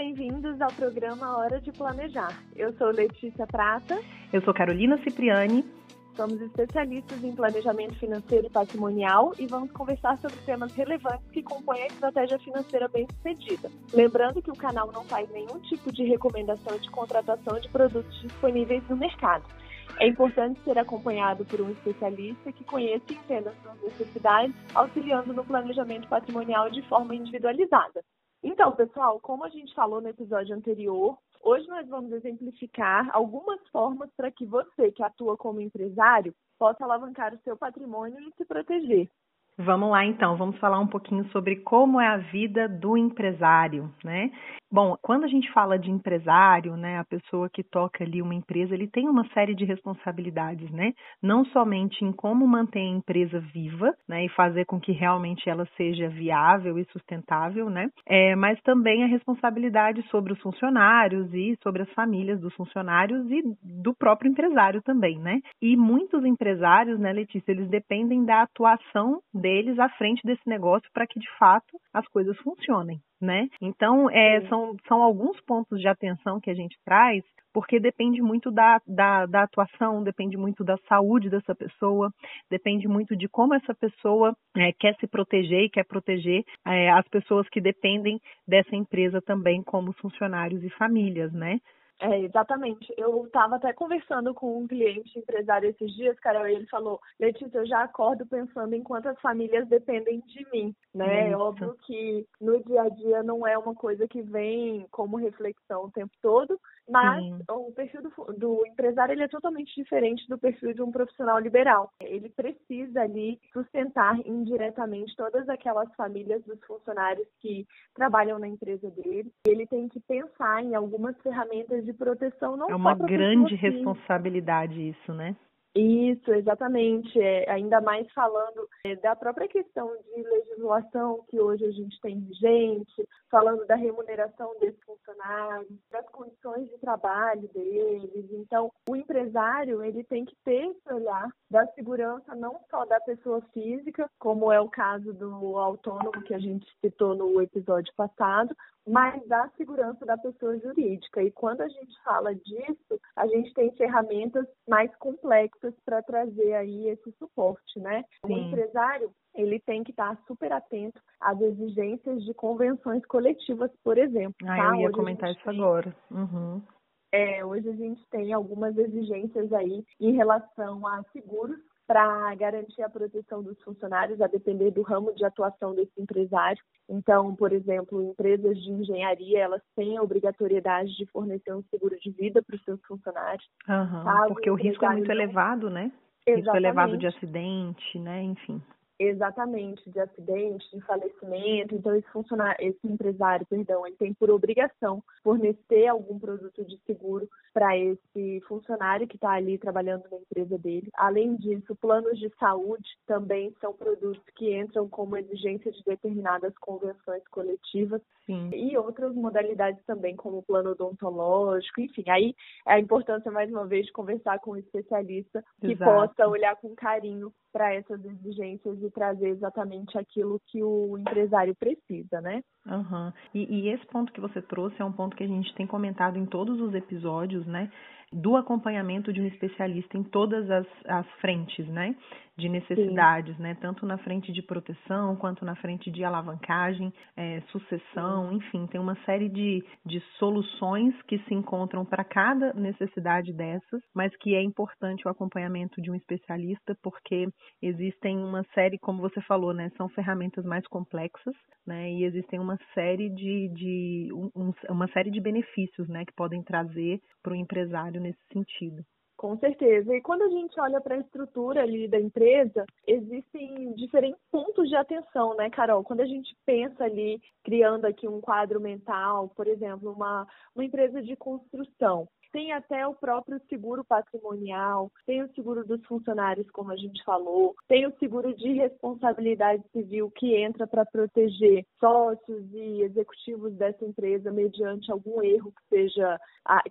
bem-vindos ao programa Hora de Planejar. Eu sou Letícia Prata. Eu sou Carolina Cipriani. Somos especialistas em planejamento financeiro e patrimonial e vamos conversar sobre temas relevantes que compõem a estratégia financeira bem-sucedida. Lembrando que o canal não faz nenhum tipo de recomendação de contratação de produtos disponíveis no mercado. É importante ser acompanhado por um especialista que conheça e entenda suas necessidades, auxiliando no planejamento patrimonial de forma individualizada. Então, pessoal, como a gente falou no episódio anterior, hoje nós vamos exemplificar algumas formas para que você, que atua como empresário, possa alavancar o seu patrimônio e se proteger. Vamos lá então, vamos falar um pouquinho sobre como é a vida do empresário, né? Bom, quando a gente fala de empresário, né, a pessoa que toca ali uma empresa, ele tem uma série de responsabilidades, né? Não somente em como manter a empresa viva, né, e fazer com que realmente ela seja viável e sustentável, né? É, mas também a responsabilidade sobre os funcionários e sobre as famílias dos funcionários e do próprio empresário também, né? E muitos empresários, né, Letícia, eles dependem da atuação deles à frente desse negócio para que de fato as coisas funcionem né? Então, é, são, são alguns pontos de atenção que a gente traz, porque depende muito da, da, da, atuação, depende muito da saúde dessa pessoa, depende muito de como essa pessoa é, quer se proteger e quer proteger é, as pessoas que dependem dessa empresa também, como funcionários e famílias, né? É, exatamente. Eu estava até conversando com um cliente empresário esses dias, Carol, e ele falou, Letícia, eu já acordo pensando em quantas famílias dependem de mim, né? É óbvio que no dia a dia não é uma coisa que vem como reflexão o tempo todo, mas Sim. o perfil do, do, empresário ele é totalmente diferente do perfil de um profissional liberal. Ele precisa ali sustentar indiretamente todas aquelas famílias dos funcionários que trabalham na empresa dele. Ele tem que pensar em algumas ferramentas de proteção não É uma grande responsabilidade isso, né? Isso, exatamente. É, ainda mais falando é, da própria questão de legislação que hoje a gente tem vigente, falando da remuneração desses funcionários, das condições de trabalho deles. Então, o empresário ele tem que ter esse olhar da segurança não só da pessoa física, como é o caso do autônomo que a gente citou no episódio passado, mas da segurança da pessoa jurídica. E quando a gente fala disso, a gente tem ferramentas mais complexas para trazer aí esse suporte, né? Sim. O empresário, ele tem que estar super atento às exigências de convenções coletivas, por exemplo. Ah, tá? eu ia Hoje comentar isso tem... agora. Uhum. É, hoje a gente tem algumas exigências aí em relação a seguros para garantir a proteção dos funcionários, a depender do ramo de atuação desse empresário. Então, por exemplo, empresas de engenharia, elas têm a obrigatoriedade de fornecer um seguro de vida para os seus funcionários. Uhum, porque o risco é muito elevado, né? Exatamente. Risco elevado de acidente, né? Enfim. Exatamente, de acidente, de falecimento. Então, esse funcionário, esse empresário, perdão, ele tem por obrigação fornecer algum produto de seguro para esse funcionário que está ali trabalhando na empresa dele. Além disso, planos de saúde também são produtos que entram como exigência de determinadas convenções coletivas Sim. e outras modalidades também, como plano odontológico. Enfim, aí é a importância, mais uma vez, de conversar com um especialista que Exato. possa olhar com carinho para essas exigências e trazer exatamente aquilo que o empresário precisa, né? Uhum. E, e esse ponto que você trouxe é um ponto que a gente tem comentado em todos os episódios, né? Do acompanhamento de um especialista em todas as, as frentes, né? De necessidades, Sim. né? Tanto na frente de proteção quanto na frente de alavancagem, é, sucessão, Sim. enfim, tem uma série de, de soluções que se encontram para cada necessidade dessas, mas que é importante o acompanhamento de um especialista, porque existem uma série, como você falou, né? São ferramentas mais complexas, né? E existem uma série de, de um, uma série de benefícios, né? Que podem trazer para o empresário nesse sentido. Com certeza. E quando a gente olha para a estrutura ali da empresa, existem diferentes pontos de atenção, né, Carol? Quando a gente pensa ali, criando aqui um quadro mental, por exemplo, uma, uma empresa de construção, tem até o próprio seguro patrimonial, tem o seguro dos funcionários, como a gente falou, tem o seguro de responsabilidade civil que entra para proteger sócios e executivos dessa empresa mediante algum erro que seja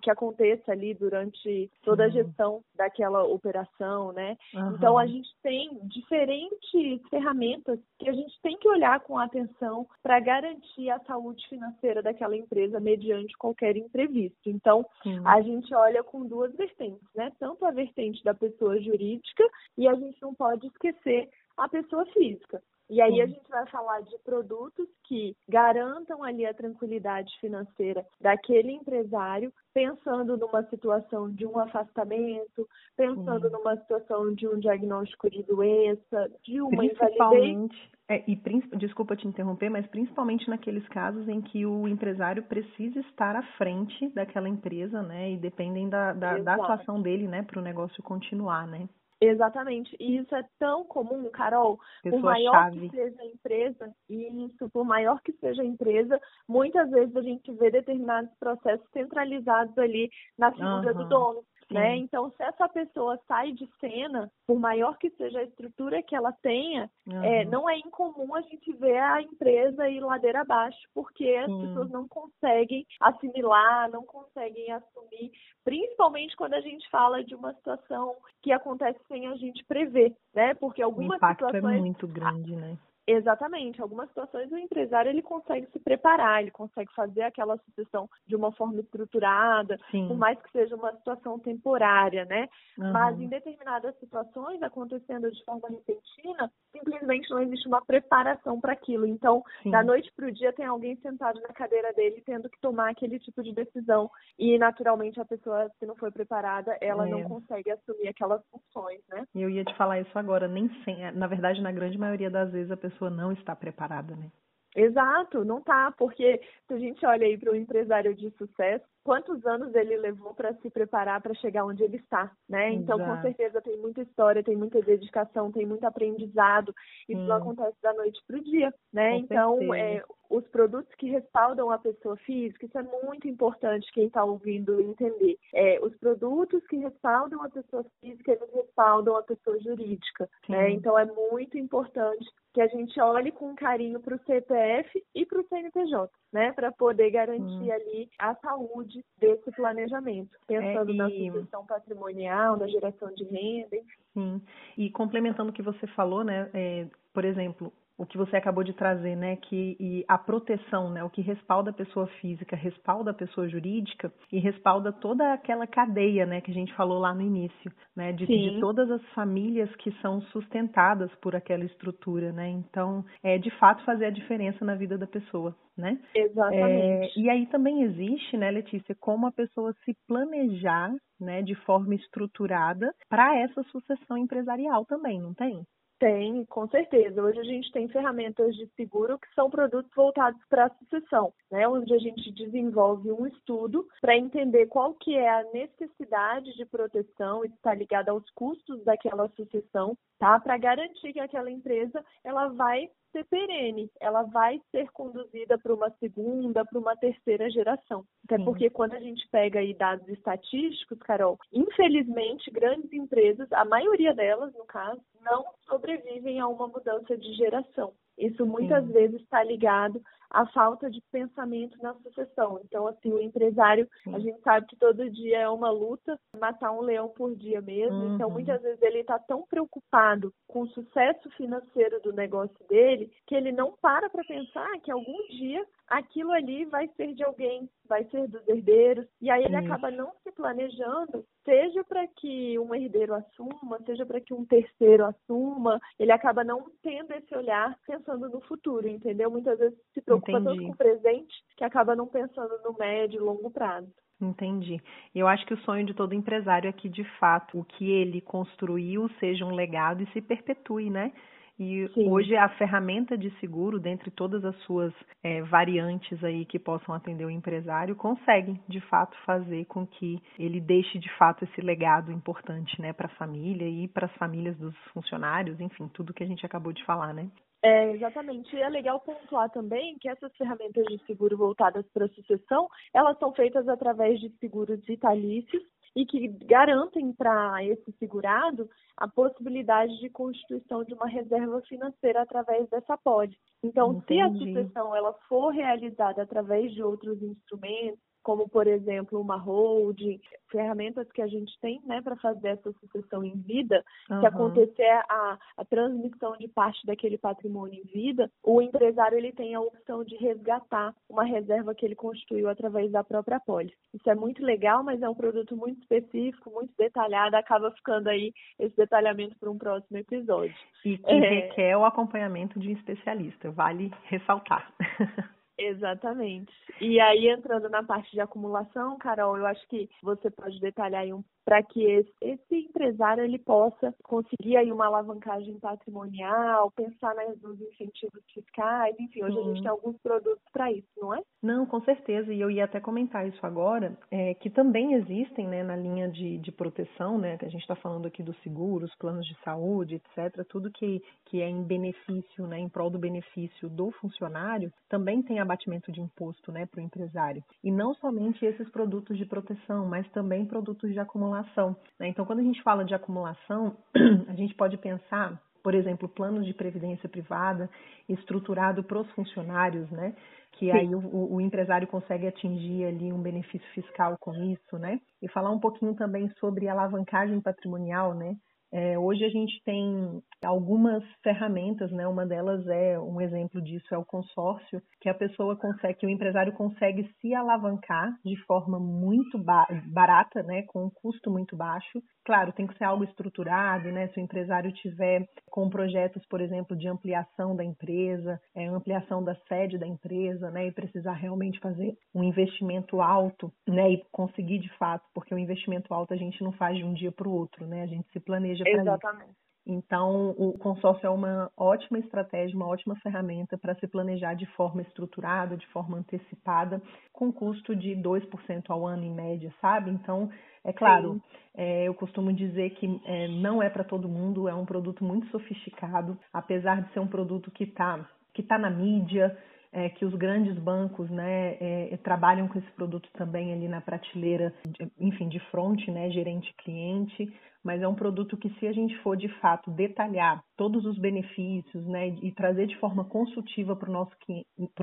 que aconteça ali durante toda a gestão gestão daquela operação, né? Uhum. Então a gente tem diferentes ferramentas que a gente tem que olhar com atenção para garantir a saúde financeira daquela empresa mediante qualquer imprevisto. Então Sim. a gente olha com duas vertentes, né? Tanto a vertente da pessoa jurídica e a gente não pode esquecer a pessoa física. E aí a gente vai falar de produtos que garantam ali a tranquilidade financeira daquele empresário, pensando numa situação de um afastamento, pensando uhum. numa situação de um diagnóstico de doença, de uma invalidez. É, e desculpa te interromper, mas principalmente naqueles casos em que o empresário precisa estar à frente daquela empresa, né? E dependem da, da, da atuação dele, né, para o negócio continuar, né? Exatamente. E isso é tão comum, Carol. Pessoa por maior chave. que seja a empresa, e isso, por maior que seja a empresa, muitas vezes a gente vê determinados processos centralizados ali na figura uhum. do dono. Né? Então, se essa pessoa sai de cena, por maior que seja a estrutura que ela tenha, uhum. é, não é incomum a gente ver a empresa ir ladeira abaixo, porque as pessoas não conseguem assimilar, não conseguem assumir, principalmente quando a gente fala de uma situação que acontece sem a gente prever, né? Porque algumas o impacto é situações é muito grande, né? Exatamente. Algumas situações o empresário ele consegue se preparar, ele consegue fazer aquela sucessão de uma forma estruturada, Sim. por mais que seja uma situação temporária, né? Uhum. Mas em determinadas situações, acontecendo de forma repentina, simplesmente não existe uma preparação para aquilo. Então, Sim. da noite para o dia, tem alguém sentado na cadeira dele tendo que tomar aquele tipo de decisão. E, naturalmente, a pessoa, se não foi preparada, ela é. não consegue assumir aquelas funções, né? Eu ia te falar isso agora, nem sem. Na verdade, na grande maioria das vezes, a pessoa não está preparada, né? Exato, não tá, porque se a gente olha aí para o empresário de sucesso, quantos anos ele levou para se preparar para chegar onde ele está, né? Então, Exato. com certeza tem muita história, tem muita dedicação, tem muito aprendizado. Isso hum. não acontece da noite para o dia, né? Com então, é, os produtos que respaldam a pessoa física, isso é muito importante quem está ouvindo entender. É, os produtos que respaldam a pessoa física, eles respaldam a pessoa jurídica, né? Então, é muito importante que a gente olhe com carinho para o CPF e para o CNPJ, né? Para poder garantir hum. ali a saúde saúde desse planejamento, pensando é, e... na sucessão patrimonial, na geração de renda, enfim. Sim. E complementando o que você falou, né, é, por exemplo, o que você acabou de trazer, né, que a proteção, né, o que respalda a pessoa física, respalda a pessoa jurídica e respalda toda aquela cadeia, né, que a gente falou lá no início, né, de, de todas as famílias que são sustentadas por aquela estrutura, né, então é de fato fazer a diferença na vida da pessoa, né? Exatamente. É, e aí também existe, né, Letícia, como a pessoa se planejar, né, de forma estruturada para essa sucessão empresarial também, não tem? Tem, com certeza. Hoje a gente tem ferramentas de seguro que são produtos voltados para a sucessão, né? onde a gente desenvolve um estudo para entender qual que é a necessidade de proteção, isso está ligado aos custos daquela sucessão, tá? Para garantir que aquela empresa ela vai ser perene, ela vai ser conduzida para uma segunda, para uma terceira geração. Até Sim. porque quando a gente pega aí dados estatísticos, Carol, infelizmente grandes empresas, a maioria delas, no caso, não sobrevivem a uma mudança de geração. Isso muitas Sim. vezes está ligado à falta de pensamento na sucessão. Então, assim, o empresário, Sim. a gente sabe que todo dia é uma luta, matar um leão por dia mesmo. Então, uhum. Então, muitas vezes ele está tão preocupado com o sucesso financeiro do negócio dele que ele não para para pensar que algum dia aquilo ali vai ser de alguém, vai ser dos herdeiros, e aí ele acaba não se planejando, seja para que um herdeiro assuma, seja para que um terceiro assuma, ele acaba não tendo esse olhar pensando no futuro, entendeu? Muitas vezes se preocupa Entendi. tanto com o presente que acaba não pensando no médio e longo prazo. Entendi. Eu acho que o sonho de todo empresário é que, de fato, o que ele construiu seja um legado e se perpetue, né? E Sim. hoje a ferramenta de seguro, dentre todas as suas é, variantes aí que possam atender o empresário, consegue de fato fazer com que ele deixe de fato esse legado importante, né, para a família e para as famílias dos funcionários, enfim, tudo que a gente acabou de falar, né? É, exatamente. E é legal pontuar também que essas ferramentas de seguro voltadas para a sucessão, elas são feitas através de seguros vitalícios e que garantem para esse segurado a possibilidade de constituição de uma reserva financeira através dessa pólice. Então, Entendi. se a sucessão ela for realizada através de outros instrumentos, como por exemplo uma holding, ferramentas que a gente tem né, para fazer essa sucessão em vida, uhum. se acontecer a, a transmissão de parte daquele patrimônio em vida, o empresário ele tem a opção de resgatar uma reserva que ele constituiu através da própria pólice. Isso é muito legal, mas é um produto muito específico, muito detalhado, acaba ficando aí esse detalhamento para um próximo episódio. E que é... requer o acompanhamento de um especialista, vale ressaltar. Exatamente. E aí, entrando na parte de acumulação, Carol, eu acho que você pode detalhar aí um para que esse, esse, empresário ele possa conseguir aí uma alavancagem patrimonial, pensar nos incentivos fiscais, enfim, hoje Sim. a gente tem alguns produtos para isso, não é? Não, com certeza, e eu ia até comentar isso agora, é, que também existem né, na linha de, de proteção, né, que a gente está falando aqui dos seguros, planos de saúde, etc., tudo que, que é em benefício, né, em prol do benefício do funcionário, também tem abatimento de imposto né, para o empresário. E não somente esses produtos de proteção, mas também produtos de acumulação acumulação. Né? Então, quando a gente fala de acumulação, a gente pode pensar, por exemplo, planos de previdência privada estruturado para os funcionários, né? Que Sim. aí o, o, empresário consegue atingir ali um benefício fiscal com isso, né? E falar um pouquinho também sobre alavancagem patrimonial, né? É, hoje a gente tem algumas ferramentas, né? Uma delas é um exemplo disso é o consórcio, que a pessoa consegue, que o empresário consegue se alavancar de forma muito ba barata, né? Com um custo muito baixo. Claro, tem que ser algo estruturado, né? Se o empresário tiver com projetos, por exemplo, de ampliação da empresa, é, ampliação da sede da empresa, né? E precisar realmente fazer um investimento alto, né? E conseguir de fato, porque o investimento alto a gente não faz de um dia para o outro, né? A gente se planeja seja para Exatamente. Isso. Então, o consórcio é uma ótima estratégia, uma ótima ferramenta para se planejar de forma estruturada, de forma antecipada, com custo de 2% ao ano em média, sabe? Então, é claro, é, eu costumo dizer que é, não é para todo mundo, é um produto muito sofisticado, apesar de ser um produto que está que tá na mídia, é, que os grandes bancos né, é, trabalham com esse produto também ali na prateleira, enfim, de front, né, gerente cliente, mas é um produto que se a gente for de fato detalhar todos os benefícios né, e trazer de forma consultiva para o nosso,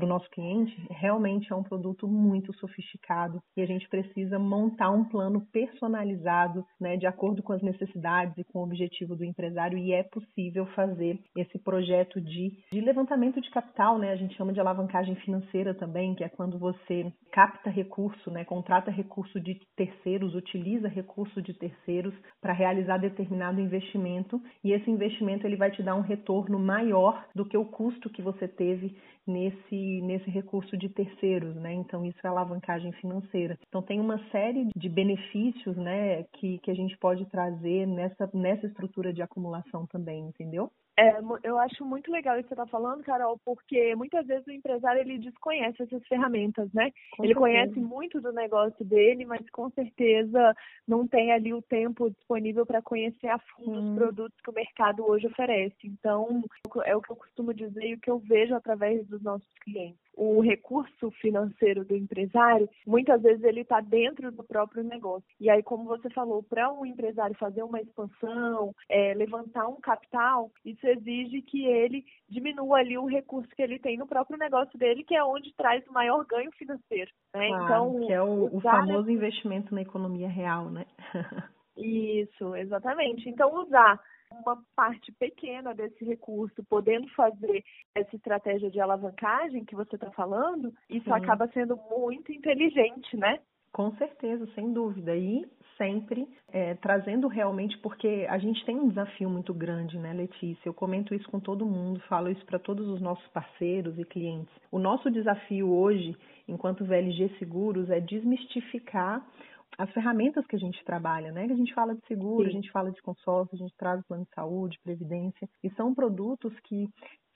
nosso cliente, realmente é um produto muito sofisticado e a gente precisa montar um plano personalizado né, de acordo com as necessidades e com o objetivo do empresário e é possível fazer esse projeto de, de levantamento de capital, né, a gente chama de alavancagem financeira também, que é quando você capta recurso, né, contrata recurso de terceiros, utiliza recurso de terceiros para realizar determinado investimento e esse investimento ele vai te dar um retorno maior do que o custo que você teve nesse, nesse recurso de terceiros, né? Então isso é alavancagem financeira. Então tem uma série de benefícios, né, que, que a gente pode trazer nessa, nessa estrutura de acumulação também, entendeu? É, eu acho muito legal isso que você está falando, Carol, porque muitas vezes o empresário ele desconhece essas ferramentas, né? Com ele certeza. conhece muito do negócio dele, mas com certeza não tem ali o tempo disponível para conhecer a fundo hum. os produtos que o mercado hoje oferece. Então, é o que eu costumo dizer e o que eu vejo através dos nossos clientes o recurso financeiro do empresário, muitas vezes ele está dentro do próprio negócio. E aí, como você falou, para um empresário fazer uma expansão, é, levantar um capital, isso exige que ele diminua ali o recurso que ele tem no próprio negócio dele, que é onde traz o maior ganho financeiro. Né? Claro, então, que é o, o famoso investimento na economia real, né? Isso, exatamente. Então, usar uma parte pequena desse recurso, podendo fazer essa estratégia de alavancagem que você está falando, isso Sim. acaba sendo muito inteligente, né? Com certeza, sem dúvida. E sempre é, trazendo realmente, porque a gente tem um desafio muito grande, né, Letícia? Eu comento isso com todo mundo, falo isso para todos os nossos parceiros e clientes. O nosso desafio hoje, enquanto VLG Seguros, é desmistificar as ferramentas que a gente trabalha, né? Que a gente fala de seguro, Sim. a gente fala de consórcio, a gente traz plano de saúde, previdência, e são produtos que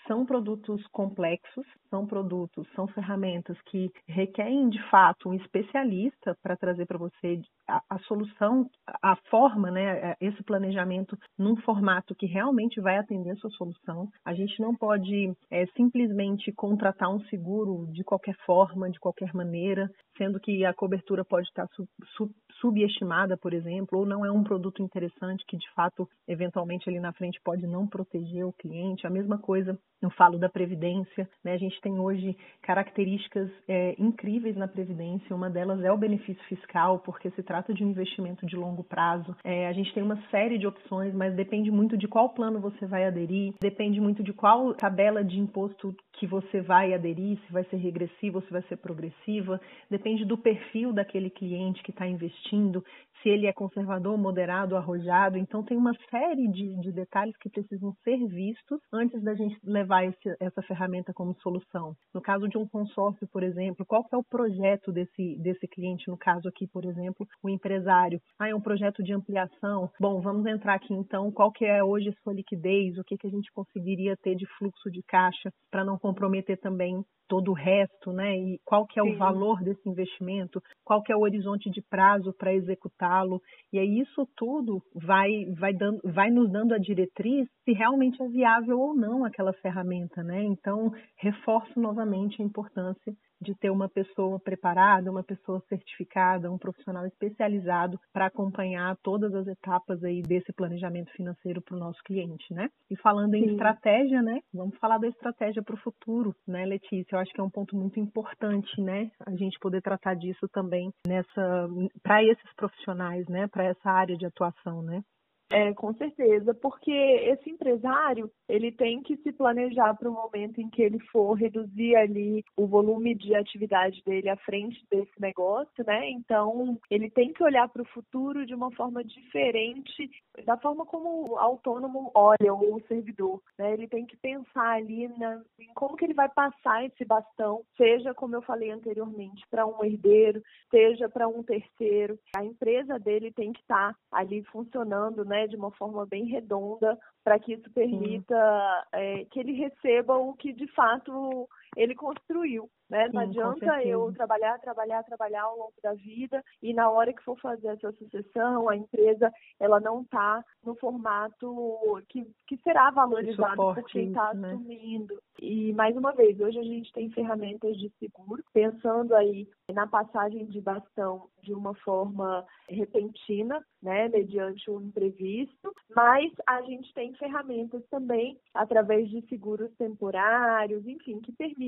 são produtos complexos, são produtos, são ferramentas que requerem de fato um especialista para trazer para você a, a, solução, a forma, né, esse planejamento num formato que realmente vai atender a sua solução. A gente não pode é, simplesmente contratar um seguro de qualquer forma, de qualquer maneira, sendo que a cobertura pode estar sub, sub, subestimada, por exemplo, ou não é um produto interessante que de fato, eventualmente ali na frente pode não proteger o cliente. A mesma coisa eu falo da Previdência, né? A gente tem hoje características é, incríveis na Previdência. Uma delas é o benefício fiscal, porque se trata de um investimento de longo prazo. É, a gente tem uma série de opções, mas depende muito de qual plano você vai aderir, depende muito de qual tabela de imposto que você vai aderir, se vai ser regressiva ou se vai ser progressiva, depende do perfil daquele cliente que está investindo, se ele é conservador, moderado, arrojado. Então, tem uma série de, de detalhes que precisam ser vistos antes da gente levar esse, essa ferramenta como solução. No caso de um consórcio, por exemplo, qual é o projeto desse, desse cliente? No caso aqui, por exemplo, o empresário. Ah, é um projeto de ampliação. Bom, vamos entrar aqui então. Qual que é hoje a sua liquidez? O que, que a gente conseguiria ter de fluxo de caixa para não comprometer também todo o resto, né? E qual que é Sim. o valor desse investimento, qual que é o horizonte de prazo para executá-lo. E aí isso tudo vai, vai, dando, vai nos dando a diretriz se realmente é viável ou não aquela ferramenta, né? Então, reforço novamente a importância de ter uma pessoa preparada, uma pessoa certificada, um profissional especializado para acompanhar todas as etapas aí desse planejamento financeiro para o nosso cliente, né? E falando em Sim. estratégia, né? Vamos falar da estratégia para o futuro, né, Letícia? Eu acho que é um ponto muito importante, né? A gente poder tratar disso também nessa para esses profissionais, né? Para essa área de atuação, né? É, com certeza, porque esse empresário ele tem que se planejar para o momento em que ele for reduzir ali o volume de atividade dele à frente desse negócio, né? Então ele tem que olhar para o futuro de uma forma diferente da forma como o autônomo olha ou o servidor, né? Ele tem que pensar ali na, em como que ele vai passar esse bastão, seja como eu falei anteriormente, para um herdeiro, seja para um terceiro. A empresa dele tem que estar tá ali funcionando, né? De uma forma bem redonda para que isso permita é, que ele receba o que de fato ele construiu. Né? Não Sim, adianta eu trabalhar, trabalhar, trabalhar ao longo da vida e na hora que for fazer essa sucessão, a empresa ela não está no formato que, que será valorizado por quem está né? assumindo. E mais uma vez, hoje a gente tem ferramentas de seguro, pensando aí na passagem de bastão de uma forma repentina, né, mediante um imprevisto, mas a gente tem ferramentas também através de seguros temporários, enfim, que permitem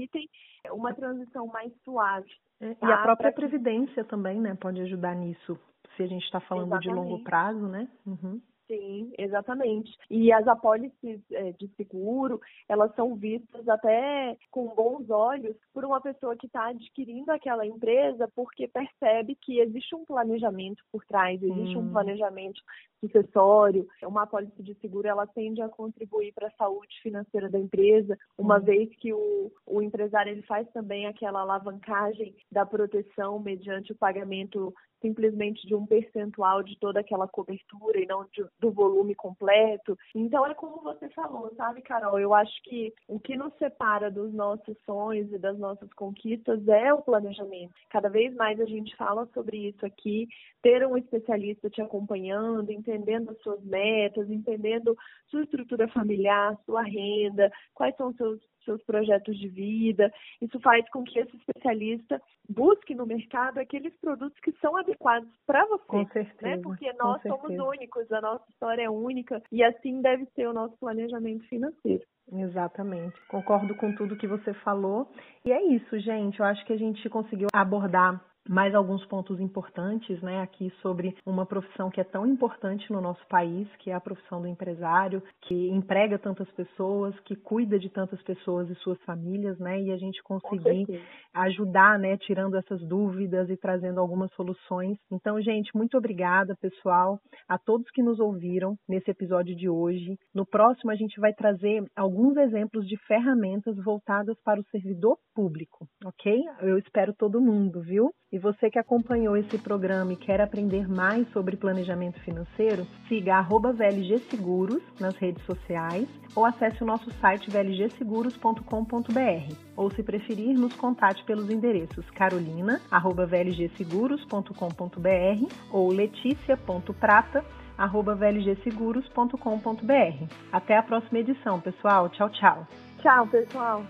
uma transição mais suave. É, tá? E a própria pra... previdência também, né, pode ajudar nisso, se a gente está falando Exatamente. de longo prazo, né? Uhum. Sim, exatamente. E as apólices é, de seguro, elas são vistas até com bons olhos por uma pessoa que está adquirindo aquela empresa porque percebe que existe um planejamento por trás, existe hum. um planejamento sucessório. Uma apólice de seguro, ela tende a contribuir para a saúde financeira da empresa, uma hum. vez que o, o empresário ele faz também aquela alavancagem da proteção mediante o pagamento simplesmente de um percentual de toda aquela cobertura e não de, do volume completo. Então é como você falou, sabe, Carol? Eu acho que o que nos separa dos nossos sonhos e das nossas conquistas é o planejamento. Cada vez mais a gente fala sobre isso aqui, ter um especialista te acompanhando, entendendo as suas metas, entendendo sua estrutura familiar, sua renda, quais são os seus seus projetos de vida. Isso faz com que esse especialista busque no mercado aqueles produtos que são adequados para você. Com certeza. Né? Porque nós somos únicos, a nossa história é única e assim deve ser o nosso planejamento financeiro. Exatamente. Concordo com tudo que você falou. E é isso, gente. Eu acho que a gente conseguiu abordar mais alguns pontos importantes, né, aqui sobre uma profissão que é tão importante no nosso país, que é a profissão do empresário, que emprega tantas pessoas, que cuida de tantas pessoas e suas famílias, né, e a gente conseguir ajudar, né, tirando essas dúvidas e trazendo algumas soluções. Então, gente, muito obrigada, pessoal, a todos que nos ouviram nesse episódio de hoje. No próximo a gente vai trazer alguns exemplos de ferramentas voltadas para o servidor público, ok? Eu espero todo mundo, viu? E você que acompanhou esse programa e quer aprender mais sobre planejamento financeiro, siga VLG Seguros nas redes sociais ou acesse o nosso site vlgseguros.com.br. Ou, se preferir, nos contate pelos endereços carolina.vlgseguros.com.br ou letícia.prata.vlgseguros.com.br. Até a próxima edição, pessoal. Tchau, tchau. Tchau, pessoal.